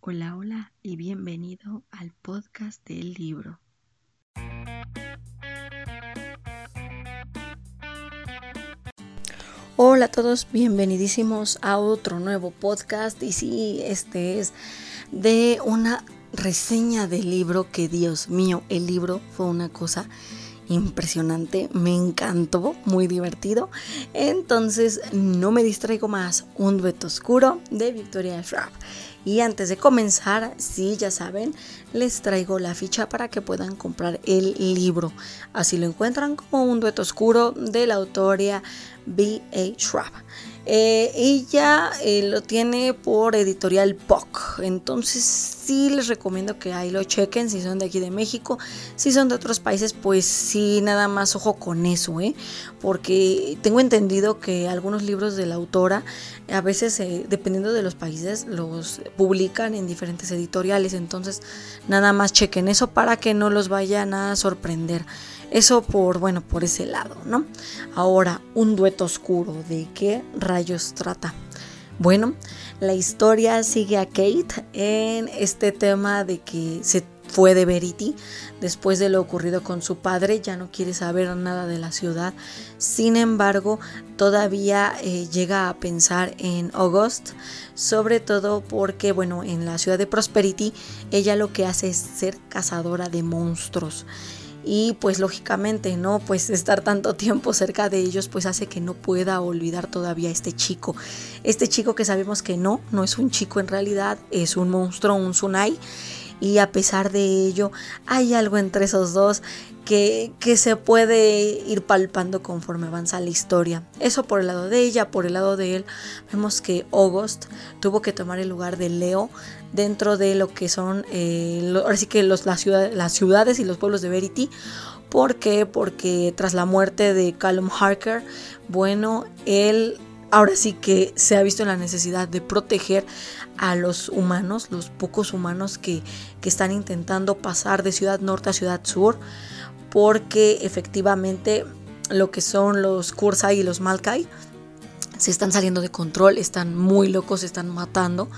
Hola, hola y bienvenido al podcast del libro. Hola a todos, bienvenidísimos a otro nuevo podcast y sí, este es de una reseña del libro que Dios mío, el libro fue una cosa impresionante, me encantó, muy divertido. Entonces no me distraigo más, un dueto oscuro de Victoria Schwab. Y antes de comenzar, sí, ya saben, les traigo la ficha para que puedan comprar el libro. Así lo encuentran como un dueto oscuro de la autoría B.A. Schwab. Eh, ella eh, lo tiene por editorial POC. Entonces sí les recomiendo que ahí lo chequen si son de aquí de México. Si son de otros países, pues sí, nada más ojo con eso, ¿eh? Porque tengo entendido que algunos libros de la autora, a veces eh, dependiendo de los países, los publican en diferentes editoriales. Entonces nada más chequen eso para que no los vayan a sorprender. Eso por, bueno, por ese lado, ¿no? Ahora, un dueto oscuro, ¿de qué rayos trata? Bueno, la historia sigue a Kate en este tema de que se fue de Verity después de lo ocurrido con su padre, ya no quiere saber nada de la ciudad. Sin embargo, todavía eh, llega a pensar en August, sobre todo porque, bueno, en la ciudad de Prosperity, ella lo que hace es ser cazadora de monstruos y pues lógicamente no pues estar tanto tiempo cerca de ellos pues hace que no pueda olvidar todavía a este chico. Este chico que sabemos que no no es un chico en realidad es un monstruo un tsunai y a pesar de ello hay algo entre esos dos que, se puede ir palpando conforme avanza la historia. Eso por el lado de ella, por el lado de él, vemos que August tuvo que tomar el lugar de Leo dentro de lo que son, eh, ahora sí que las ciudades y los pueblos de Verity. ¿Por qué? Porque tras la muerte de Callum Harker, bueno, él ahora sí que se ha visto en la necesidad de proteger a los humanos, los pocos humanos que, que están intentando pasar de ciudad norte a ciudad sur, porque efectivamente lo que son los Kursai y los Malkai se están saliendo de control, están muy locos, se están matando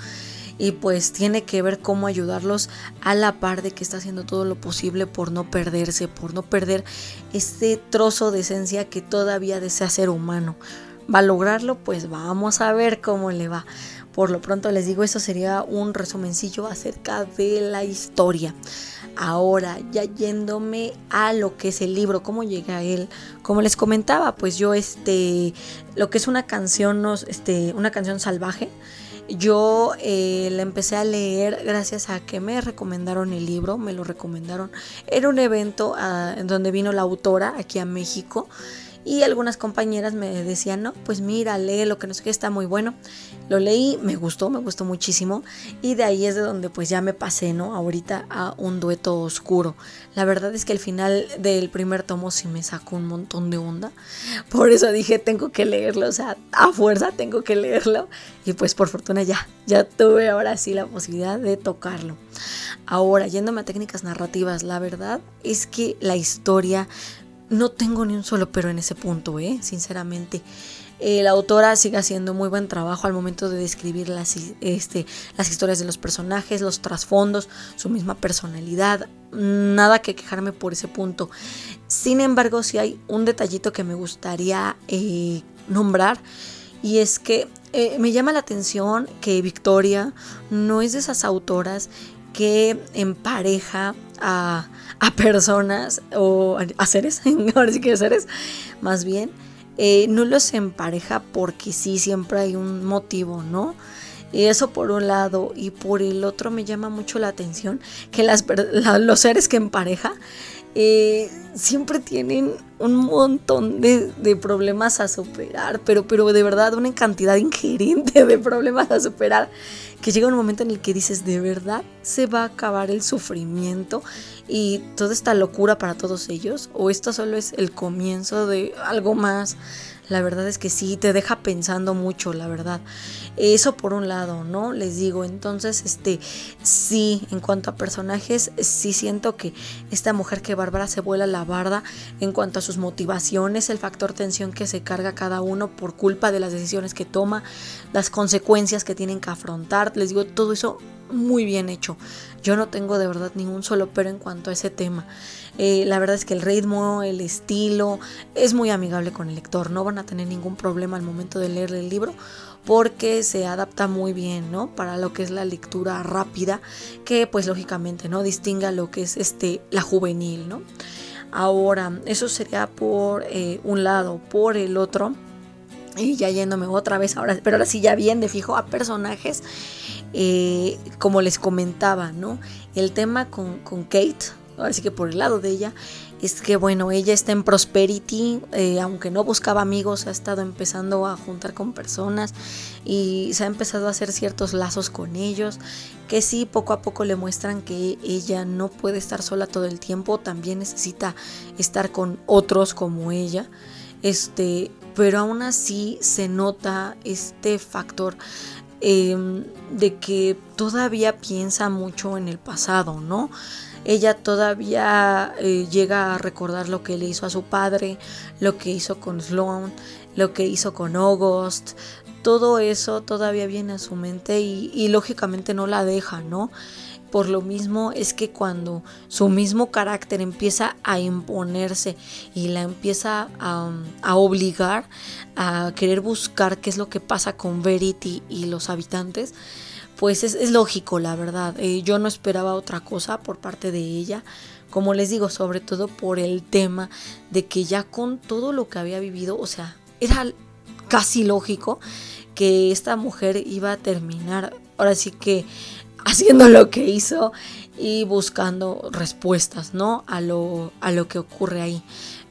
y pues tiene que ver cómo ayudarlos a la par de que está haciendo todo lo posible por no perderse, por no perder este trozo de esencia que todavía desea ser humano va a lograrlo, pues vamos a ver cómo le va. Por lo pronto les digo, eso sería un resumencillo acerca de la historia. Ahora, ya yéndome a lo que es el libro, cómo llega él. Como les comentaba, pues yo este, lo que es una canción, este, una canción salvaje. Yo eh, la empecé a leer gracias a que me recomendaron el libro, me lo recomendaron. Era un evento ah, en donde vino la autora aquí a México y algunas compañeras me decían, no, pues mira, lee lo que no sé qué, está muy bueno. Lo leí, me gustó, me gustó muchísimo. Y de ahí es de donde pues ya me pasé, ¿no? Ahorita a un dueto oscuro. La verdad es que el final del primer tomo sí me sacó un montón de onda. Por eso dije, tengo que leerlo, o sea, a fuerza tengo que leerlo. Y pues por fortuna ya, ya tuve ahora sí la posibilidad de tocarlo. Ahora, yéndome a técnicas narrativas, la verdad es que la historia no tengo ni un solo pero en ese punto, ¿eh? sinceramente. Eh, la autora sigue haciendo muy buen trabajo al momento de describir las, este, las historias de los personajes, los trasfondos, su misma personalidad. Nada que quejarme por ese punto. Sin embargo, sí hay un detallito que me gustaría eh, nombrar. Y es que eh, me llama la atención que Victoria no es de esas autoras que empareja a, a personas o a seres, ahora sí que seres, más bien, eh, no los empareja porque sí, siempre hay un motivo, ¿no? Y eso por un lado, y por el otro me llama mucho la atención que los seres que empareja eh, siempre tienen un montón de, problemas a superar, pero, pero de verdad una cantidad ingerente de problemas a superar que llega un momento en el que dices, de verdad se va a acabar el sufrimiento y toda esta locura para todos ellos, o esto solo es el comienzo de algo más la verdad es que sí, te deja pensando mucho, la verdad. Eso por un lado, ¿no? Les digo, entonces, este, sí, en cuanto a personajes, sí siento que esta mujer que Bárbara se vuela la barda en cuanto a sus motivaciones, el factor tensión que se carga cada uno por culpa de las decisiones que toma, las consecuencias que tienen que afrontar, les digo, todo eso muy bien hecho. Yo no tengo de verdad ningún solo pero en cuanto a ese tema. Eh, la verdad es que el ritmo, el estilo es muy amigable con el lector. No van a tener ningún problema al momento de leer el libro porque se adapta muy bien, ¿no? Para lo que es la lectura rápida, que pues lógicamente, ¿no? Distinga lo que es este, la juvenil, ¿no? Ahora, eso sería por eh, un lado, por el otro, y ya yéndome otra vez ahora, pero ahora sí ya bien de fijo a personajes, eh, como les comentaba, ¿no? El tema con, Kate, así que por el lado de ella, es que bueno, ella está en Prosperity, eh, aunque no buscaba amigos, ha estado empezando a juntar con personas y se ha empezado a hacer ciertos lazos con ellos, que sí, poco a poco le muestran que ella no puede estar sola todo el tiempo, también necesita estar con otros como ella, este, pero aún así se nota este factor em, de que todavía piensa mucho en el pasado, ¿no? ella todavía eh, llega a recordar lo que le hizo a su padre, lo que hizo con Sloan, lo que hizo con August, todo eso todavía viene a su mente y, lógicamente no la deja, ¿no? Por lo mismo es que cuando su mismo carácter empieza a imponerse y la empieza a, obligar a querer buscar qué es lo que pasa con Verity y los habitantes, pues es, lógico, la verdad. Eh, yo no esperaba otra cosa por parte de ella. Como les digo, sobre todo por el tema de que ya con todo lo que había vivido, o sea, era casi lógico que esta mujer iba a terminar, ahora sí que haciendo lo que hizo y buscando respuestas, ¿no? A lo, a lo que ocurre ahí.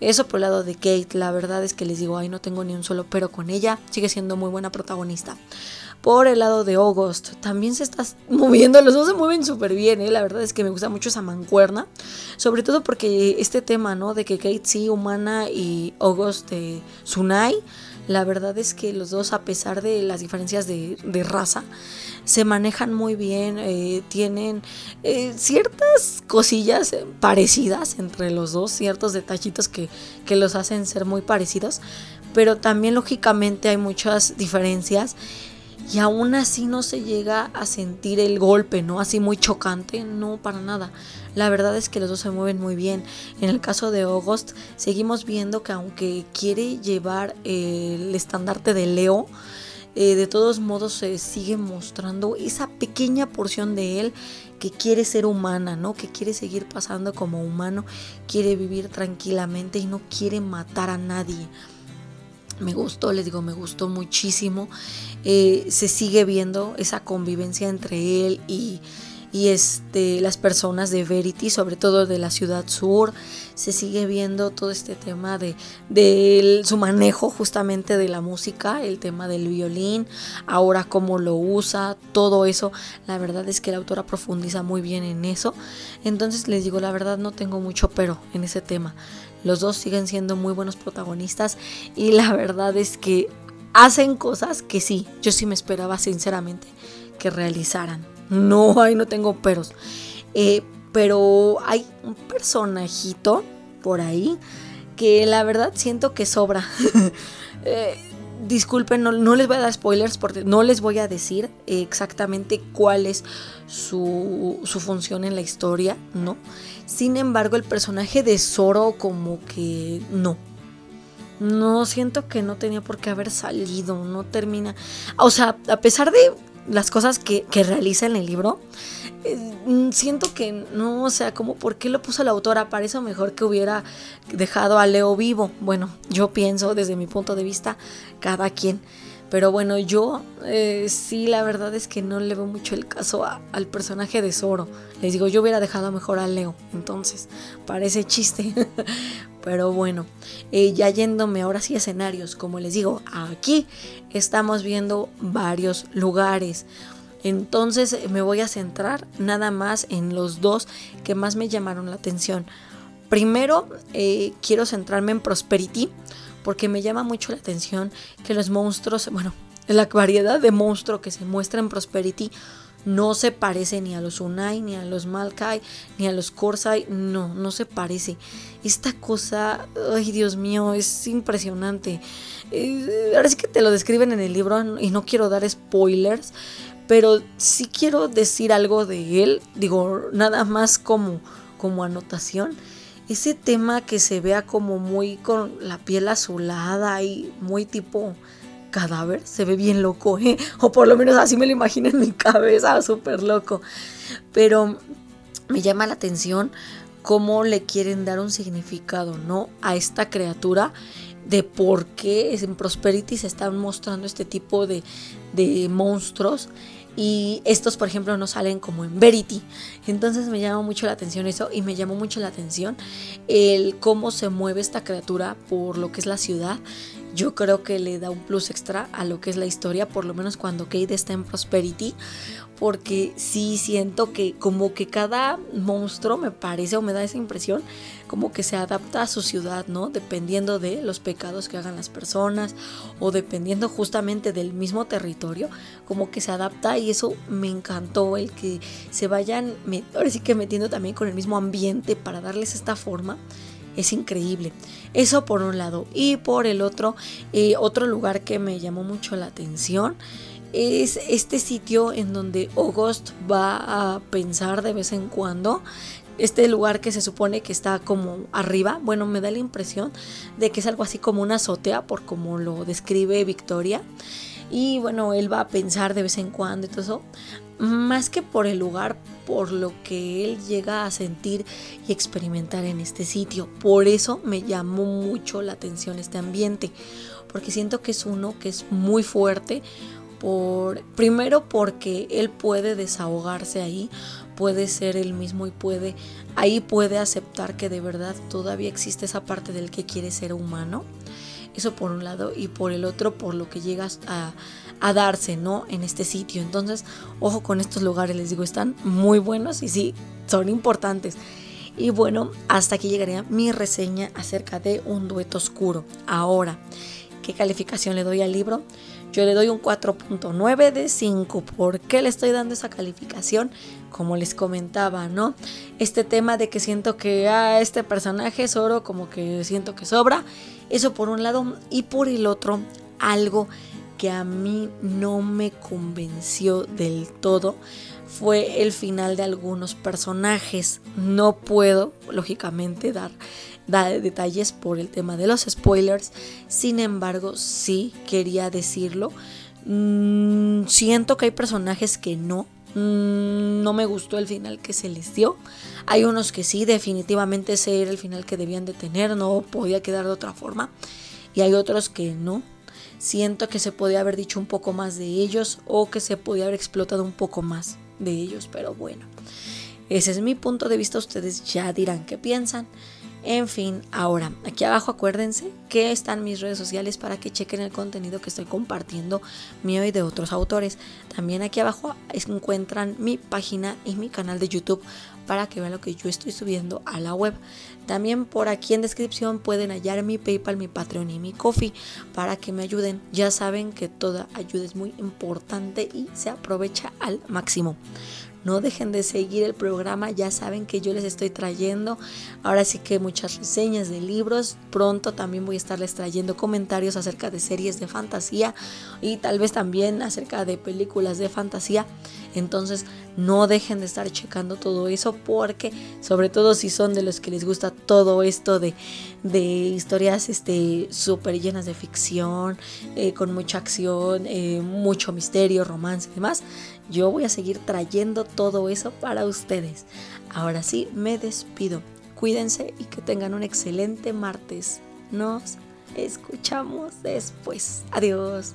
Eso por el lado de Kate, la verdad es que les digo, ahí no tengo ni un solo pero con ella, sigue siendo muy buena protagonista por el lado de August. También se está moviendo, los dos se mueven súper bien, ¿eh? la verdad es que me gusta mucho esa mancuerna, sobre todo porque este tema, ¿no? De que Kate sí, humana y August de Tsunai, la verdad es que los dos, a pesar de las diferencias de, raza, se manejan muy bien, eh, tienen eh, ciertas cosillas parecidas entre los dos, ciertos detallitos que, que los hacen ser muy parecidos, pero también lógicamente hay muchas diferencias y aún así no se llega a sentir el golpe, ¿no? Así muy chocante, no para nada. La verdad es que los dos se mueven muy bien. En el caso de August, seguimos viendo que aunque quiere llevar el estandarte de Leo, eh, de todos modos se sigue mostrando esa pequeña porción de él que quiere ser humana, ¿no? Que quiere seguir pasando como humano, quiere vivir tranquilamente y no quiere matar a nadie me gustó, les digo, me gustó muchísimo. Eh, se sigue viendo esa convivencia entre él y, este, las personas de Verity, sobre todo de la ciudad sur. Se sigue viendo todo este tema de, de su manejo justamente de la música, el tema del violín, ahora cómo lo usa, todo eso. La verdad es que la autora profundiza muy bien en eso. Entonces les digo, la verdad no tengo mucho pero en ese tema. Los dos siguen siendo muy buenos protagonistas y la verdad es que hacen cosas que sí, yo sí me esperaba sinceramente que realizaran. No, ahí no tengo peros. Eh, pero hay un personajito por ahí que la verdad siento que sobra. eh, disculpen, no, les voy a dar spoilers porque no les voy a decir exactamente cuál es su, su función en la historia, ¿no? Sin embargo, el personaje de Zoro como que no. No siento que no tenía por qué haber salido, no termina. O sea, a pesar de las cosas que, que realiza en el libro, eh, siento que no, o sea, como por qué lo puso la autora, para eso mejor que hubiera dejado a Leo vivo. Bueno, yo pienso desde mi punto de vista, cada quien. Pero bueno, yo eh, sí, la verdad es que no le veo mucho el caso al personaje de Zoro. Les digo, yo hubiera dejado mejor a Leo. Entonces, parece chiste. Pero bueno, eh, ya yéndome ahora sí a escenarios, como les digo, aquí estamos viendo varios lugares. Entonces me voy a centrar nada más en los dos que más me llamaron la atención. Primero, eh, quiero centrarme en Prosperity porque me llama mucho la atención que los monstruos, bueno, la variedad de monstruos que se muestra en Prosperity no se parece ni a los Unai, ni a los Malkai, ni a los Korsai, no, no se parece. Esta cosa, ay Dios mío, es impresionante. Eh, ahora sí que te lo describen en el libro y no quiero dar spoilers, pero sí quiero decir algo de él, digo, nada más como, como anotación. Ese tema que se vea como muy con la piel azulada y muy tipo cadáver, se ve bien loco, ¿eh? o por lo menos así me lo imagino en mi cabeza, súper loco. Pero me llama la atención cómo le quieren dar un significado, ¿no? A esta criatura de por qué en Prosperity se están mostrando este tipo de, de monstruos y estos por ejemplo no salen como en Verity. Entonces me llama mucho la atención eso y me llamó mucho la atención el cómo se mueve esta criatura por lo que es la ciudad yo creo que le da un plus extra a lo que es la historia, por lo menos cuando Kate está en Prosperity, porque sí siento que como que cada monstruo me parece o me da esa impresión como que se adapta a su ciudad, ¿no? Dependiendo de los pecados que hagan las personas o dependiendo justamente del mismo territorio, como que se adapta y eso me encantó el que se vayan, ahora sí que metiendo también con el mismo ambiente para darles esta forma es increíble. Eso por un lado. Y por el otro, eh, otro lugar que me llamó mucho la atención es este sitio en donde August va a pensar de vez en cuando. Este lugar que se supone que está como arriba, bueno, me da la impresión de que es algo así como una azotea, por como lo describe Victoria. Y bueno, él va a pensar de vez en cuando y todo eso. Más que por el lugar, por lo que él llega a sentir y experimentar en este sitio. Por eso me llamó mucho la atención este ambiente. Porque siento que es uno que es muy fuerte, por, primero porque él puede desahogarse ahí, puede ser él mismo y puede, ahí puede aceptar que de verdad todavía existe esa parte del que quiere ser humano. Por un lado y por el otro por lo que llegas a, a darse, ¿no? En este sitio. Entonces, ojo con estos lugares, les digo, están muy buenos y sí, son importantes. Y bueno, hasta aquí llegaría mi reseña acerca de un dueto oscuro. Ahora, ¿qué calificación le doy al libro? Yo le doy un 4.9 de 5. ¿Por qué le estoy dando esa calificación? Como les comentaba, ¿no? Este tema de que siento que ah, este personaje es oro, como que siento que sobra. Eso por un lado. Y por el otro, algo que a mí no me convenció del todo fue el final de algunos personajes. No puedo, lógicamente, dar da detalles por el tema de los spoilers. Sin embargo, sí quería decirlo. Mm, siento que hay personajes que no. Mm, no me gustó el final que se les dio. Hay unos que sí, definitivamente ese era el final que debían de tener, no podía quedar de otra forma. Y hay otros que no. Siento que se podía haber dicho un poco más de ellos o que se podía haber explotado un poco más de ellos, pero bueno. Ese es mi punto de vista, ustedes ya dirán qué piensan. En fin, ahora, aquí abajo acuérdense que están mis redes sociales para que chequen el contenido que estoy compartiendo mío y de otros autores. También aquí abajo encuentran mi página y mi canal de YouTube para que vean lo que yo estoy subiendo a la web. También por aquí en descripción pueden hallar mi PayPal, mi Patreon y mi Coffee para que me ayuden. Ya saben que toda ayuda es muy importante y se aprovecha al máximo. No dejen de seguir el programa, ya saben que yo les estoy trayendo ahora sí que muchas reseñas de libros. Pronto también voy a estarles trayendo comentarios acerca de series de fantasía y tal vez también acerca de películas de fantasía. Entonces no dejen de estar checando todo eso porque sobre todo si son de los que les gusta todo esto de, historias este, súper llenas de ficción, eh, con mucha acción, eh, mucho misterio, romance y demás, yo voy a seguir trayendo todo eso para ustedes. Ahora sí, me despido. Cuídense y que tengan un excelente martes. Nos escuchamos después. Adiós.